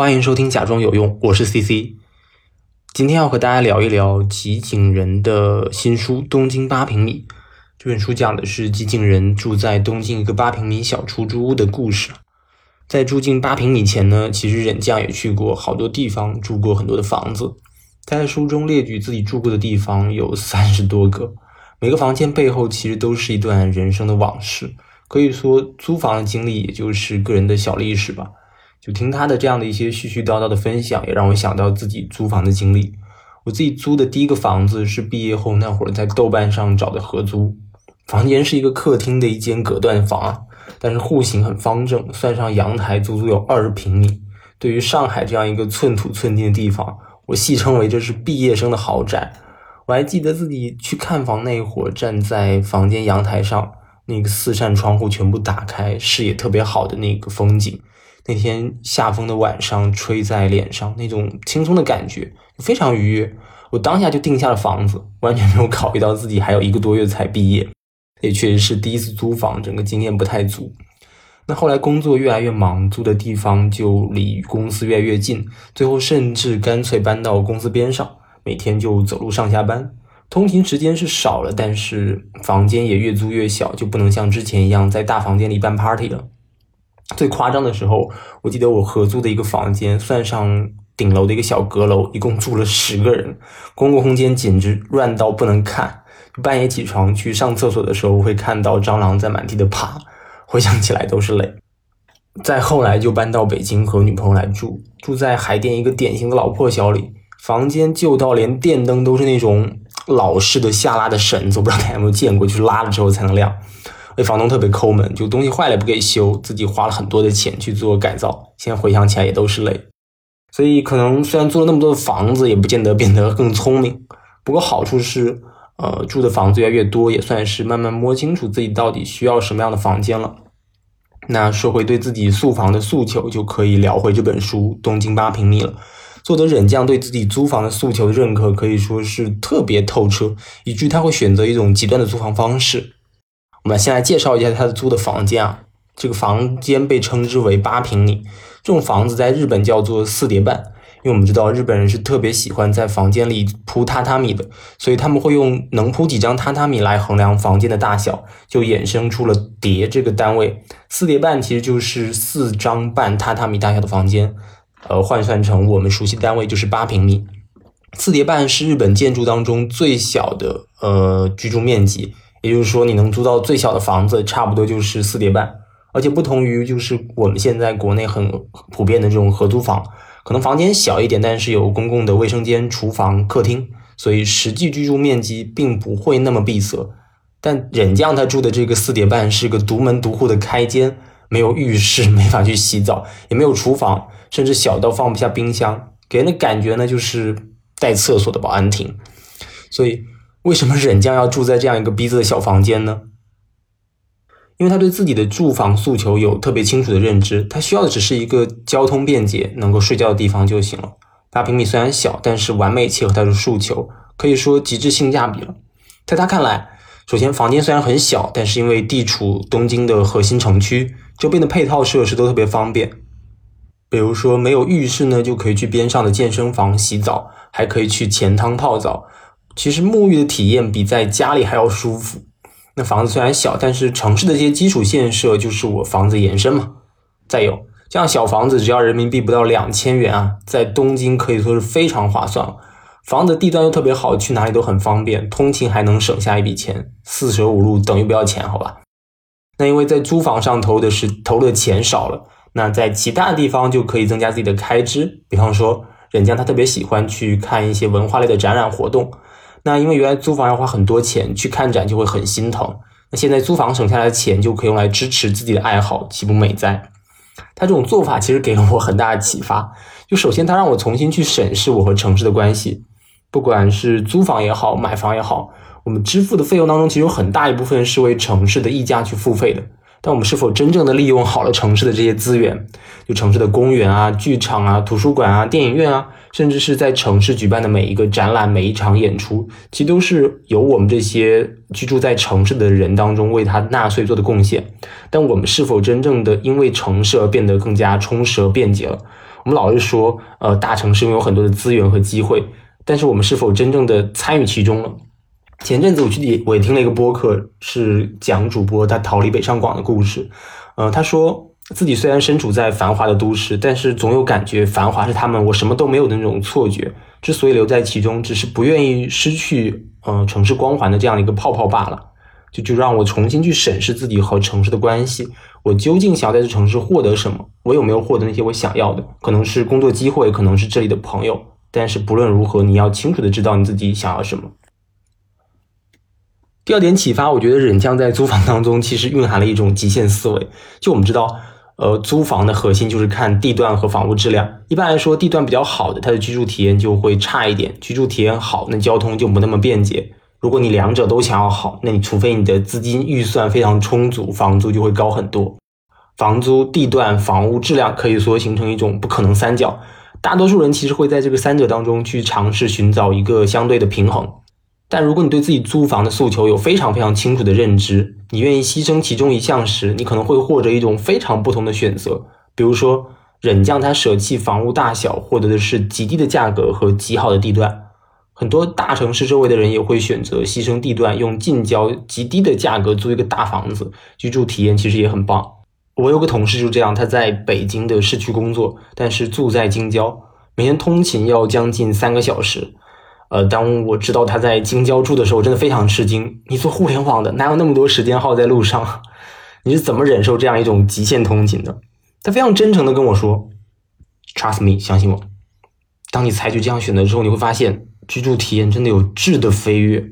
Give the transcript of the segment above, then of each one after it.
欢迎收听《假装有用》，我是 CC。今天要和大家聊一聊吉井人的新书《东京八平米》。这本书讲的是吉井人住在东京一个八平米小出租屋的故事。在住进八平米前呢，其实忍将也去过好多地方，住过很多的房子。他在书中列举自己住过的地方有三十多个，每个房间背后其实都是一段人生的往事。可以说，租房的经历也就是个人的小历史吧。就听他的这样的一些絮絮叨叨的分享，也让我想到自己租房的经历。我自己租的第一个房子是毕业后那会儿在豆瓣上找的合租，房间是一个客厅的一间隔断房，但是户型很方正，算上阳台足足有二十平米。对于上海这样一个寸土寸金的地方，我戏称为这是毕业生的豪宅。我还记得自己去看房那会儿，站在房间阳台上，那个四扇窗户全部打开，视野特别好的那个风景。那天下风的晚上，吹在脸上，那种轻松的感觉非常愉悦。我当下就定下了房子，完全没有考虑到自己还有一个多月才毕业，也确实是第一次租房，整个经验不太足。那后来工作越来越忙，租的地方就离公司越来越近，最后甚至干脆搬到公司边上，每天就走路上下班，通勤时间是少了，但是房间也越租越小，就不能像之前一样在大房间里办 party 了。最夸张的时候，我记得我合租的一个房间，算上顶楼的一个小阁楼，一共住了十个人，公共空间简直乱到不能看。半夜起床去上厕所的时候，会看到蟑螂在满地的爬，回想起来都是泪。再后来就搬到北京和女朋友来住，住在海淀一个典型的老破小里，房间旧到连电灯都是那种老式的下拉的绳子，我不知道大家有没有见过，就是拉了之后才能亮。那房东特别抠门，就东西坏了不给修，自己花了很多的钱去做改造，现在回想起来也都是泪。所以可能虽然租了那么多的房子，也不见得变得更聪明。不过好处是，呃，住的房子越来越多，也算是慢慢摸清楚自己到底需要什么样的房间了。那说回对自己宿房的诉求，就可以聊回这本书《东京八平米》了。作者忍将对自己租房的诉求的认可可以说是特别透彻，以至于他会选择一种极端的租房方式。我们先来介绍一下他的租的房间啊，这个房间被称之为八平米，这种房子在日本叫做四叠半，因为我们知道日本人是特别喜欢在房间里铺榻榻米的，所以他们会用能铺几张榻榻米来衡量房间的大小，就衍生出了叠这个单位。四叠半其实就是四张半榻榻米大小的房间，呃，换算成我们熟悉的单位就是八平米。四叠半是日本建筑当中最小的呃居住面积。也就是说，你能租到最小的房子，差不多就是四叠半。而且不同于就是我们现在国内很普遍的这种合租房，可能房间小一点，但是有公共的卫生间、厨房、客厅，所以实际居住面积并不会那么闭塞。但忍将他住的这个四叠半是个独门独户的开间，没有浴室，没法去洗澡，也没有厨房，甚至小到放不下冰箱，给人的感觉呢就是带厕所的保安亭。所以。为什么忍将要住在这样一个逼仄的小房间呢？因为他对自己的住房诉求有特别清楚的认知，他需要的只是一个交通便捷、能够睡觉的地方就行了。八平米虽然小，但是完美契合他的诉求，可以说极致性价比了。在他看来，首先房间虽然很小，但是因为地处东京的核心城区，周边的配套设施都特别方便。比如说没有浴室呢，就可以去边上的健身房洗澡，还可以去钱汤泡澡。其实沐浴的体验比在家里还要舒服。那房子虽然小，但是城市的这些基础建设就是我房子延伸嘛。再有，这样小房子只要人民币不到两千元啊，在东京可以说是非常划算了。房子地段又特别好，去哪里都很方便，通勤还能省下一笔钱，四舍五入等于不要钱，好吧？那因为在租房上投的是投的钱少了，那在其他地方就可以增加自己的开支。比方说，人家他特别喜欢去看一些文化类的展览活动。那因为原来租房要花很多钱去看展，就会很心疼。那现在租房省下来的钱就可以用来支持自己的爱好，岂不美哉？他这种做法其实给了我很大的启发。就首先，他让我重新去审视我和城市的关系。不管是租房也好，买房也好，我们支付的费用当中，其实有很大一部分是为城市的溢价去付费的。但我们是否真正的利用好了城市的这些资源？就城市的公园啊、剧场啊、图书馆啊、电影院啊，甚至是在城市举办的每一个展览、每一场演出，其实都是由我们这些居住在城市的人当中为他纳税做的贡献。但我们是否真正的因为城市而变得更加充实和便捷了？我们老是说，呃，大城市拥有很多的资源和机会，但是我们是否真正的参与其中了？前阵子我去我也听了一个播客，是讲主播他逃离北上广的故事。呃，他说自己虽然身处在繁华的都市，但是总有感觉繁华是他们我什么都没有的那种错觉。之所以留在其中，只是不愿意失去呃城市光环的这样的一个泡泡罢了。就就让我重新去审视自己和城市的关系。我究竟想要在这城市获得什么？我有没有获得那些我想要的？可能是工作机会，可能是这里的朋友。但是不论如何，你要清楚的知道你自己想要什么。第二点启发，我觉得忍将在租房当中其实蕴含了一种极限思维。就我们知道，呃，租房的核心就是看地段和房屋质量。一般来说，地段比较好的，它的居住体验就会差一点；居住体验好，那交通就不那么便捷。如果你两者都想要好，那你除非你的资金预算非常充足，房租就会高很多。房租、地段、房屋质量可以说形成一种不可能三角。大多数人其实会在这个三者当中去尝试寻找一个相对的平衡。但如果你对自己租房的诉求有非常非常清楚的认知，你愿意牺牲其中一项时，你可能会获得一种非常不同的选择。比如说，忍将他舍弃房屋大小，获得的是极低的价格和极好的地段。很多大城市周围的人也会选择牺牲地段，用近郊极低的价格租一个大房子，居住体验其实也很棒。我有个同事就这样，他在北京的市区工作，但是住在京郊，每天通勤要将近三个小时。呃，当我知道他在京郊住的时候，我真的非常吃惊。你做互联网的，哪有那么多时间耗在路上？你是怎么忍受这样一种极限通勤的？他非常真诚的跟我说：“Trust me，相信我。当你采取这样选择之后，你会发现。”居住体验真的有质的飞跃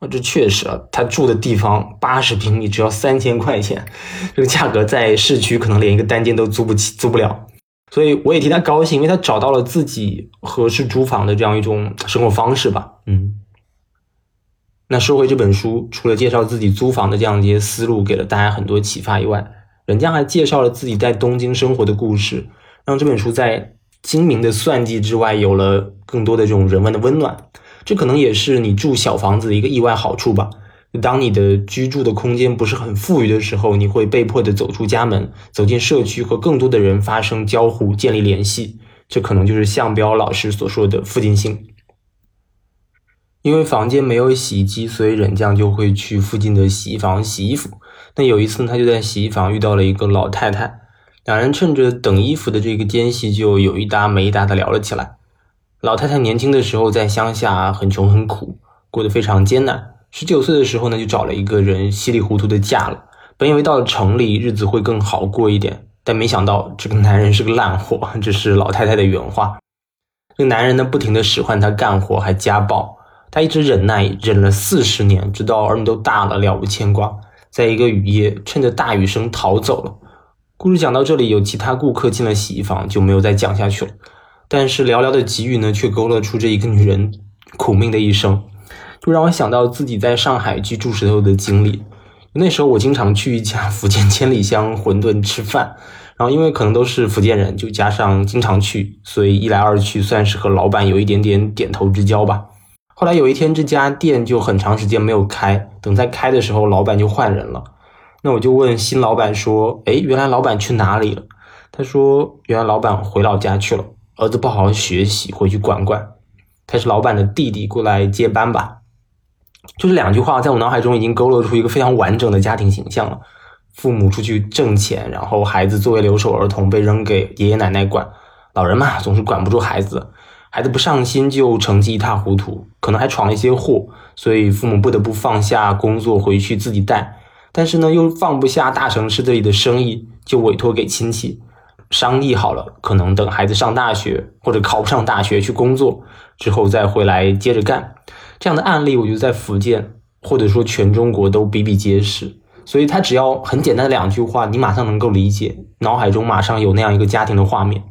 啊！这确实啊，他住的地方八十平米只要三千块钱，这个价格在市区可能连一个单间都租不起、租不了。所以我也替他高兴，因为他找到了自己合适租房的这样一种生活方式吧。嗯，那说回这本书，除了介绍自己租房的这样一些思路给了大家很多启发以外，人家还介绍了自己在东京生活的故事，让这本书在。精明的算计之外，有了更多的这种人文的温暖，这可能也是你住小房子的一个意外好处吧。当你的居住的空间不是很富裕的时候，你会被迫的走出家门，走进社区，和更多的人发生交互，建立联系。这可能就是向彪老师所说的附近性。因为房间没有洗衣机，所以忍将就会去附近的洗衣房洗衣服。那有一次，他就在洗衣房遇到了一个老太太。两人趁着等衣服的这个间隙，就有一搭没一搭的聊了起来。老太太年轻的时候在乡下很穷很苦，过得非常艰难。十九岁的时候呢，就找了一个人，稀里糊涂的嫁了。本以为到了城里日子会更好过一点，但没想到这个男人是个烂货，这是老太太的原话。这个男人呢，不停的使唤她干活，还家暴。她一直忍耐，忍了四十年，直到儿女都大了，了无牵挂。在一个雨夜，趁着大雨声逃走了。故事讲到这里，有其他顾客进了洗衣房，就没有再讲下去了。但是寥寥的几语呢，却勾勒出这一个女人苦命的一生，就让我想到自己在上海居住时候的经历。那时候我经常去一家 福建千里香馄饨吃饭，然后因为可能都是福建人，就加上经常去，所以一来二去算是和老板有一点点点头之交吧。后来有一天，这家店就很长时间没有开，等再开的时候，老板就换人了。那我就问新老板说：“哎，原来老板去哪里了？”他说：“原来老板回老家去了，儿子不好好学习，回去管管。他是老板的弟弟，过来接班吧。”就这两句话，在我脑海中已经勾勒出一个非常完整的家庭形象了：父母出去挣钱，然后孩子作为留守儿童被扔给爷爷奶奶管。老人嘛，总是管不住孩子，孩子不上心就成绩一塌糊涂，可能还闯了一些祸，所以父母不得不放下工作回去自己带。但是呢，又放不下大城市这里的生意，就委托给亲戚商议好了，可能等孩子上大学或者考不上大学去工作之后再回来接着干。这样的案例，我觉得在福建或者说全中国都比比皆是。所以他只要很简单的两句话，你马上能够理解，脑海中马上有那样一个家庭的画面。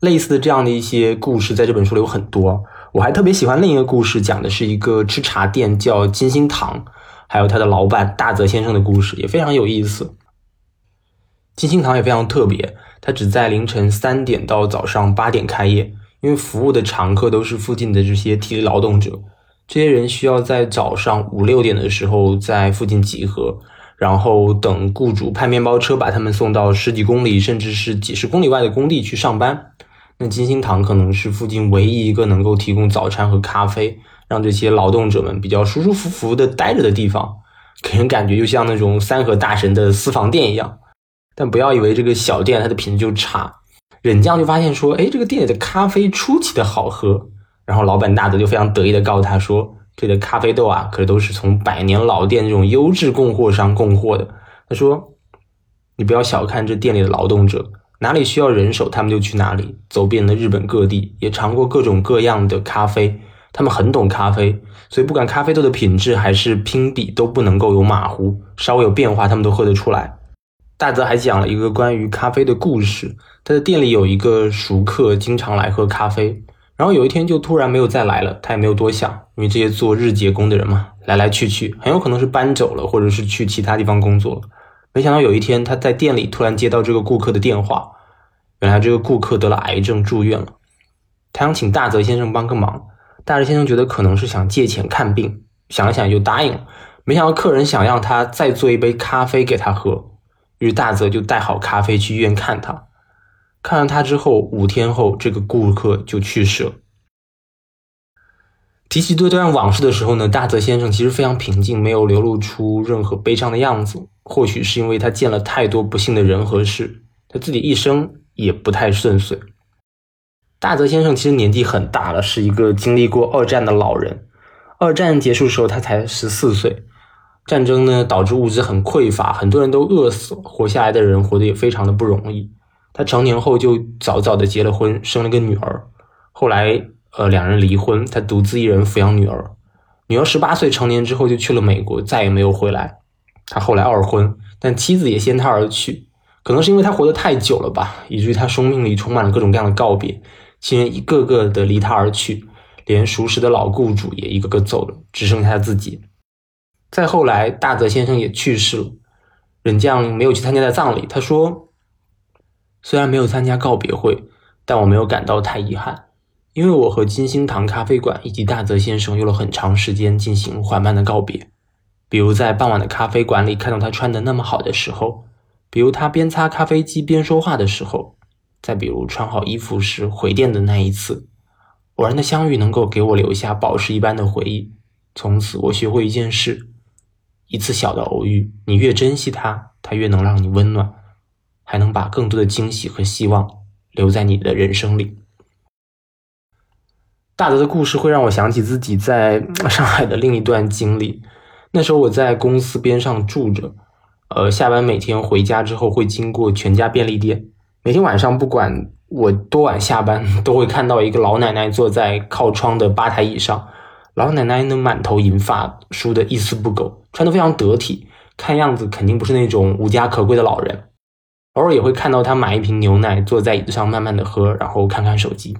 类似的这样的一些故事，在这本书里有很多。我还特别喜欢另一个故事，讲的是一个吃茶店叫金星堂。还有他的老板大泽先生的故事也非常有意思。金星堂也非常特别，它只在凌晨三点到早上八点开业，因为服务的常客都是附近的这些体力劳动者，这些人需要在早上五六点的时候在附近集合，然后等雇主派面包车把他们送到十几公里甚至是几十公里外的工地去上班。那金星堂可能是附近唯一一个能够提供早餐和咖啡，让这些劳动者们比较舒舒服服的待着的地方，给人感觉就像那种三河大神的私房店一样。但不要以为这个小店它的品质就差，忍将就发现说，哎，这个店里的咖啡出奇的好喝。然后老板大泽就非常得意的告诉他说，这里的咖啡豆啊，可都是从百年老店这种优质供货商供货的。他说，你不要小看这店里的劳动者。哪里需要人手，他们就去哪里，走遍了日本各地，也尝过各种各样的咖啡。他们很懂咖啡，所以不管咖啡豆的品质还是拼比，都不能够有马虎，稍微有变化，他们都喝得出来。大泽还讲了一个关于咖啡的故事。他的店里有一个熟客，经常来喝咖啡，然后有一天就突然没有再来了。他也没有多想，因为这些做日结工的人嘛，来来去去，很有可能是搬走了，或者是去其他地方工作了。没想到有一天，他在店里突然接到这个顾客的电话。原来这个顾客得了癌症住院了，他想请大泽先生帮个忙。大泽先生觉得可能是想借钱看病，想了想就答应了。没想到客人想让他再做一杯咖啡给他喝，于是大泽就带好咖啡去医院看他。看完他之后，五天后这个顾客就去世了。提起这段往事的时候呢，大泽先生其实非常平静，没有流露出任何悲伤的样子。或许是因为他见了太多不幸的人和事，他自己一生。也不太顺遂。大泽先生其实年纪很大了，是一个经历过二战的老人。二战结束的时候，他才十四岁。战争呢，导致物资很匮乏，很多人都饿死，活下来的人活得也非常的不容易。他成年后就早早的结了婚，生了个女儿。后来，呃，两人离婚，他独自一人抚养女儿。女儿十八岁成年之后就去了美国，再也没有回来。他后来二婚，但妻子也先他而去。可能是因为他活得太久了吧，以至于他生命里充满了各种各样的告别，亲人一个个的离他而去，连熟识的老雇主也一个个走了，只剩下他自己。再后来，大泽先生也去世了，忍将没有去参加他的葬礼。他说：“虽然没有参加告别会，但我没有感到太遗憾，因为我和金星堂咖啡馆以及大泽先生用了很长时间进行缓慢的告别，比如在傍晚的咖啡馆里看到他穿的那么好的时候。”比如他边擦咖啡机边说话的时候，再比如穿好衣服时回电的那一次，偶然的相遇能够给我留下宝石一般的回忆。从此我学会一件事：一次小的偶遇，你越珍惜它，它越能让你温暖，还能把更多的惊喜和希望留在你的人生里。大德的故事会让我想起自己在上海的另一段经历。那时候我在公司边上住着。呃，下班每天回家之后会经过全家便利店，每天晚上不管我多晚下班，都会看到一个老奶奶坐在靠窗的吧台椅上。老奶奶呢满头银发，梳得一丝不苟，穿得非常得体，看样子肯定不是那种无家可归的老人。偶尔也会看到他买一瓶牛奶，坐在椅子上慢慢的喝，然后看看手机。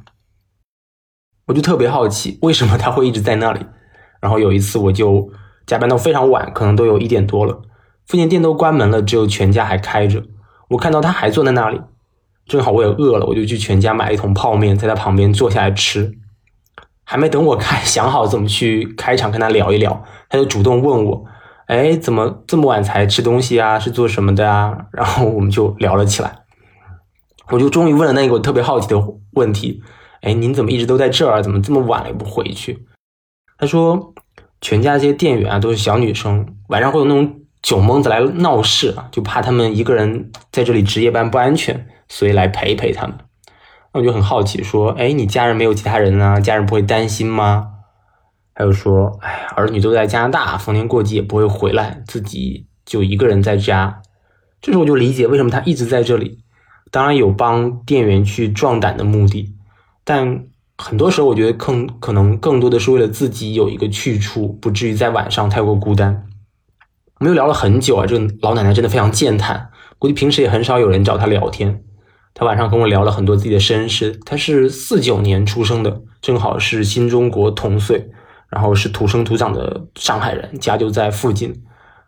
我就特别好奇，为什么他会一直在那里？然后有一次我就加班到非常晚，可能都有一点多了。附近店都关门了，只有全家还开着。我看到他还坐在那里，正好我也饿了，我就去全家买一桶泡面，在他旁边坐下来吃。还没等我开想好怎么去开场跟他聊一聊，他就主动问我：“哎，怎么这么晚才吃东西啊？是做什么的啊？”然后我们就聊了起来。我就终于问了那个我特别好奇的问题：“哎，您怎么一直都在这儿？怎么这么晚了也不回去？”他说：“全家这些店员啊，都是小女生，晚上会有那种。”酒蒙子来闹事，就怕他们一个人在这里值夜班不安全，所以来陪一陪他们。那我就很好奇，说：“哎，你家人没有其他人啊？家人不会担心吗？”还有说：“哎，儿女都在加拿大，逢年过节也不会回来，自己就一个人在家。”这时候我就理解为什么他一直在这里。当然有帮店员去壮胆的目的，但很多时候我觉得更可能更多的是为了自己有一个去处，不至于在晚上太过孤单。我们又聊了很久啊，这个老奶奶真的非常健谈，估计平时也很少有人找她聊天。她晚上跟我聊了很多自己的身世，她是四九年出生的，正好是新中国同岁，然后是土生土长的上海人，家就在附近，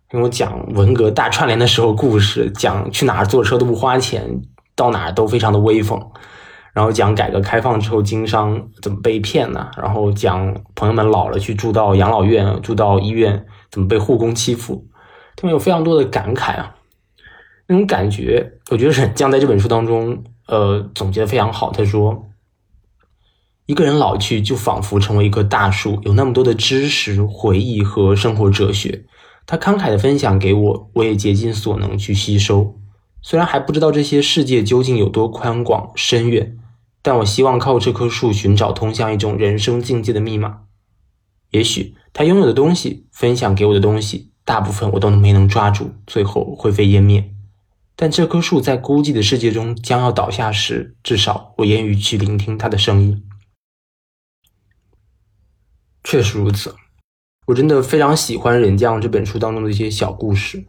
跟我讲文革大串联的时候故事，讲去哪儿坐车都不花钱，到哪儿都非常的威风，然后讲改革开放之后经商怎么被骗呢？然后讲朋友们老了去住到养老院、住到医院怎么被护工欺负。他们有非常多的感慨啊，那种感觉，我觉得忍将在这本书当中，呃，总结的非常好。他说，一个人老去，就仿佛成为一棵大树，有那么多的知识、回忆和生活哲学。他慷慨的分享给我，我也竭尽所能去吸收。虽然还不知道这些世界究竟有多宽广深远，但我希望靠这棵树寻找通向一种人生境界的密码。也许他拥有的东西，分享给我的东西，大部分我都没能抓住，最后灰飞烟灭。但这棵树在孤寂的世界中将要倒下时，至少我愿意去聆听它的声音。确实如此，我真的非常喜欢《忍将》这本书当中的一些小故事，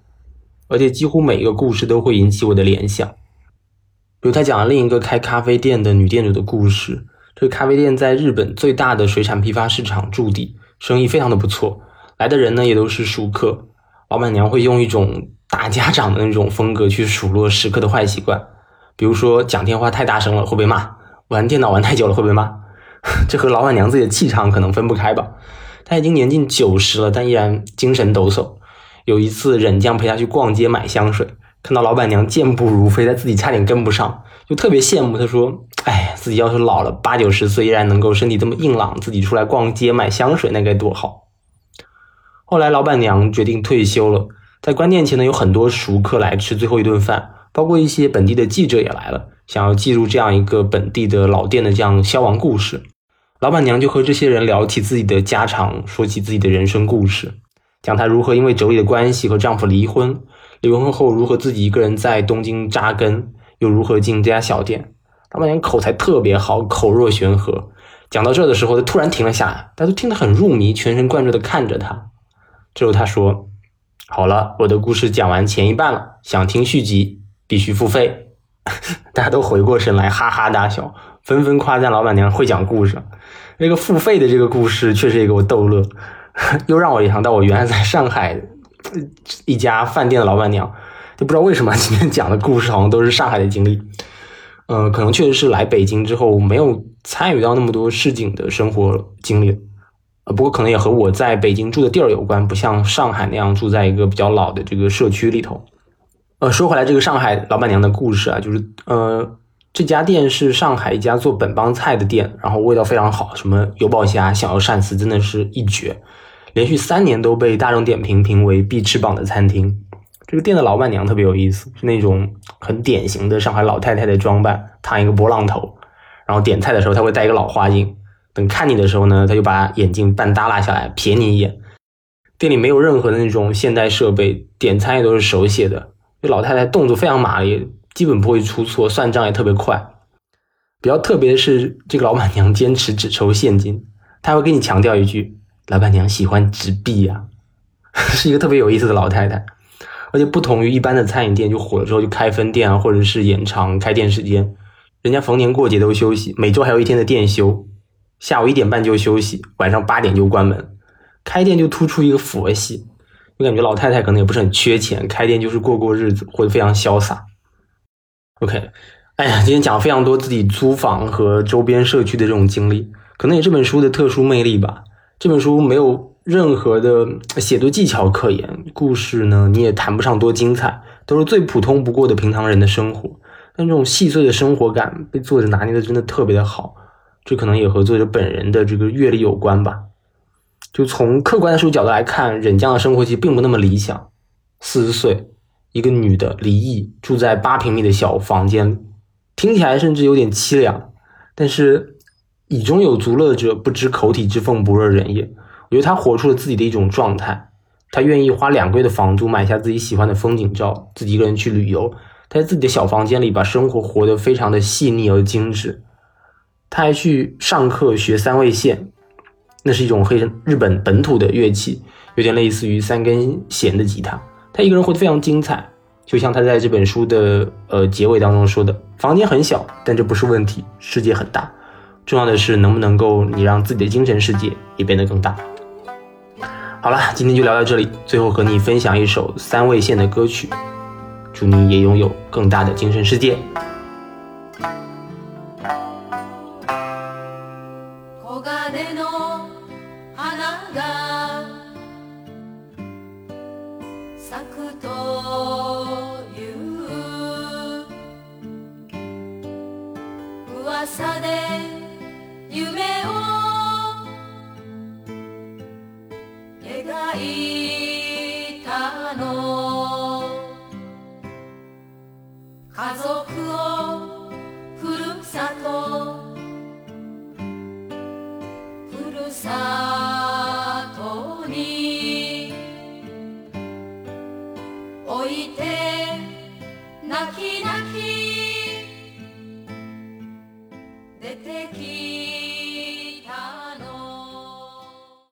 而且几乎每一个故事都会引起我的联想。比如他讲了另一个开咖啡店的女店主的故事，这个咖啡店在日本最大的水产批发市场驻地。生意非常的不错，来的人呢也都是熟客。老板娘会用一种大家长的那种风格去数落食客的坏习惯，比如说讲电话太大声了会被骂，玩电脑玩太久了会被骂。这和老板娘自己的气场可能分不开吧。她已经年近九十了，但依然精神抖擞。有一次忍将陪她去逛街买香水，看到老板娘健步如飞，她自己差点跟不上，就特别羡慕。她说。哎，自己要是老了八九十岁依然能够身体这么硬朗，自己出来逛街买香水那该多好。后来老板娘决定退休了，在关店前呢有很多熟客来吃最后一顿饭，包括一些本地的记者也来了，想要记录这样一个本地的老店的这样消亡故事。老板娘就和这些人聊起自己的家常，说起自己的人生故事，讲她如何因为妯娌的关系和丈夫离婚，离婚后如何自己一个人在东京扎根，又如何进这家小店。老板娘口才特别好，口若悬河。讲到这的时候，她突然停了下来，大家都听得很入迷，全神贯注的看着她。之后她说：“好了，我的故事讲完前一半了，想听续集必须付费。” 大家都回过神来，哈哈大笑，纷纷夸赞老板娘会讲故事。那个付费的这个故事确实也给我逗乐，又让我联想到我原来在上海一家饭店的老板娘，就不知道为什么今天讲的故事好像都是上海的经历。呃，可能确实是来北京之后没有参与到那么多市井的生活经历，呃，不过可能也和我在北京住的地儿有关，不像上海那样住在一个比较老的这个社区里头。呃，说回来，这个上海老板娘的故事啊，就是呃，这家店是上海一家做本帮菜的店，然后味道非常好，什么油爆虾、小油鳝丝，真的是一绝，连续三年都被大众点评评为必吃榜的餐厅。这个店的老板娘特别有意思，是那种很典型的上海老太太的装扮，烫一个波浪头，然后点菜的时候她会戴一个老花镜，等看你的时候呢，她就把眼镜半耷拉下来瞥你一眼。店里没有任何的那种现代设备，点餐也都是手写的。这老太太动作非常麻利，基本不会出错，算账也特别快。比较特别的是，这个老板娘坚持只抽现金，她会跟你强调一句：“老板娘喜欢纸币呀。”是一个特别有意思的老太太。而且不同于一般的餐饮店，就火了之后就开分店啊，或者是延长开店时间。人家逢年过节都休息，每周还有一天的店休，下午一点半就休息，晚上八点就关门。开店就突出一个佛系，我感觉老太太可能也不是很缺钱，开店就是过过日子，活得非常潇洒。OK，哎呀，今天讲了非常多自己租房和周边社区的这种经历，可能也这本书的特殊魅力吧。这本书没有。任何的写作技巧可言，故事呢你也谈不上多精彩，都是最普通不过的平常人的生活。但这种细碎的生活感被作者拿捏的真的特别的好，这可能也和作者本人的这个阅历有关吧。就从客观的书角度来看，忍将的生活其实并不那么理想。四十岁，一个女的离异，住在八平米的小房间里，听起来甚至有点凄凉。但是以中有足乐者，不知口体之奉不若人也。我觉得他活出了自己的一种状态，他愿意花两个月的房租买下自己喜欢的风景照，自己一个人去旅游。他在自己的小房间里把生活活得非常的细腻而精致。他还去上课学三味线，那是一种黑日本本土的乐器，有点类似于三根弦的吉他。他一个人活得非常精彩，就像他在这本书的呃结尾当中说的：“房间很小，但这不是问题，世界很大。重要的是能不能够你让自己的精神世界也变得更大。”好了，今天就聊到这里。最后和你分享一首三味线的歌曲，祝你也拥有更大的精神世界。朝で夢を